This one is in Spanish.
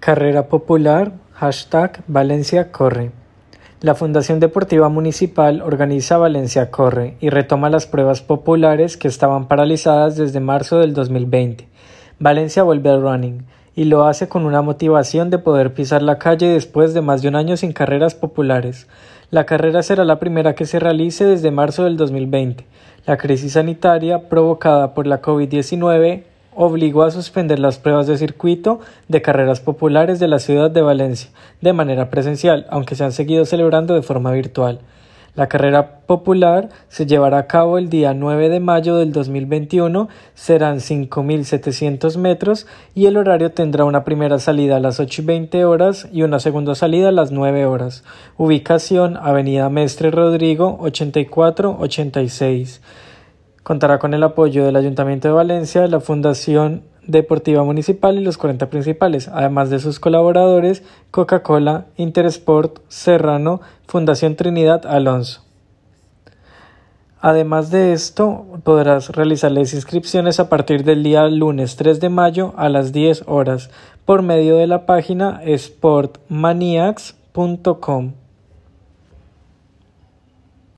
Carrera popular, hashtag Valencia Corre. La Fundación Deportiva Municipal organiza Valencia Corre y retoma las pruebas populares que estaban paralizadas desde marzo del 2020. Valencia vuelve al running y lo hace con una motivación de poder pisar la calle después de más de un año sin carreras populares. La carrera será la primera que se realice desde marzo del 2020. La crisis sanitaria provocada por la COVID-19 obligó a suspender las pruebas de circuito de carreras populares de la ciudad de Valencia de manera presencial, aunque se han seguido celebrando de forma virtual. La carrera popular se llevará a cabo el día 9 de mayo del 2021, serán 5.700 metros y el horario tendrá una primera salida a las 8 y 20 horas y una segunda salida a las 9 horas. Ubicación Avenida Mestre Rodrigo 8486. Contará con el apoyo del Ayuntamiento de Valencia, la Fundación Deportiva Municipal y los 40 principales, además de sus colaboradores Coca-Cola, Intersport, Serrano, Fundación Trinidad Alonso. Además de esto, podrás realizar las inscripciones a partir del día lunes 3 de mayo a las 10 horas por medio de la página sportmaniacs.com.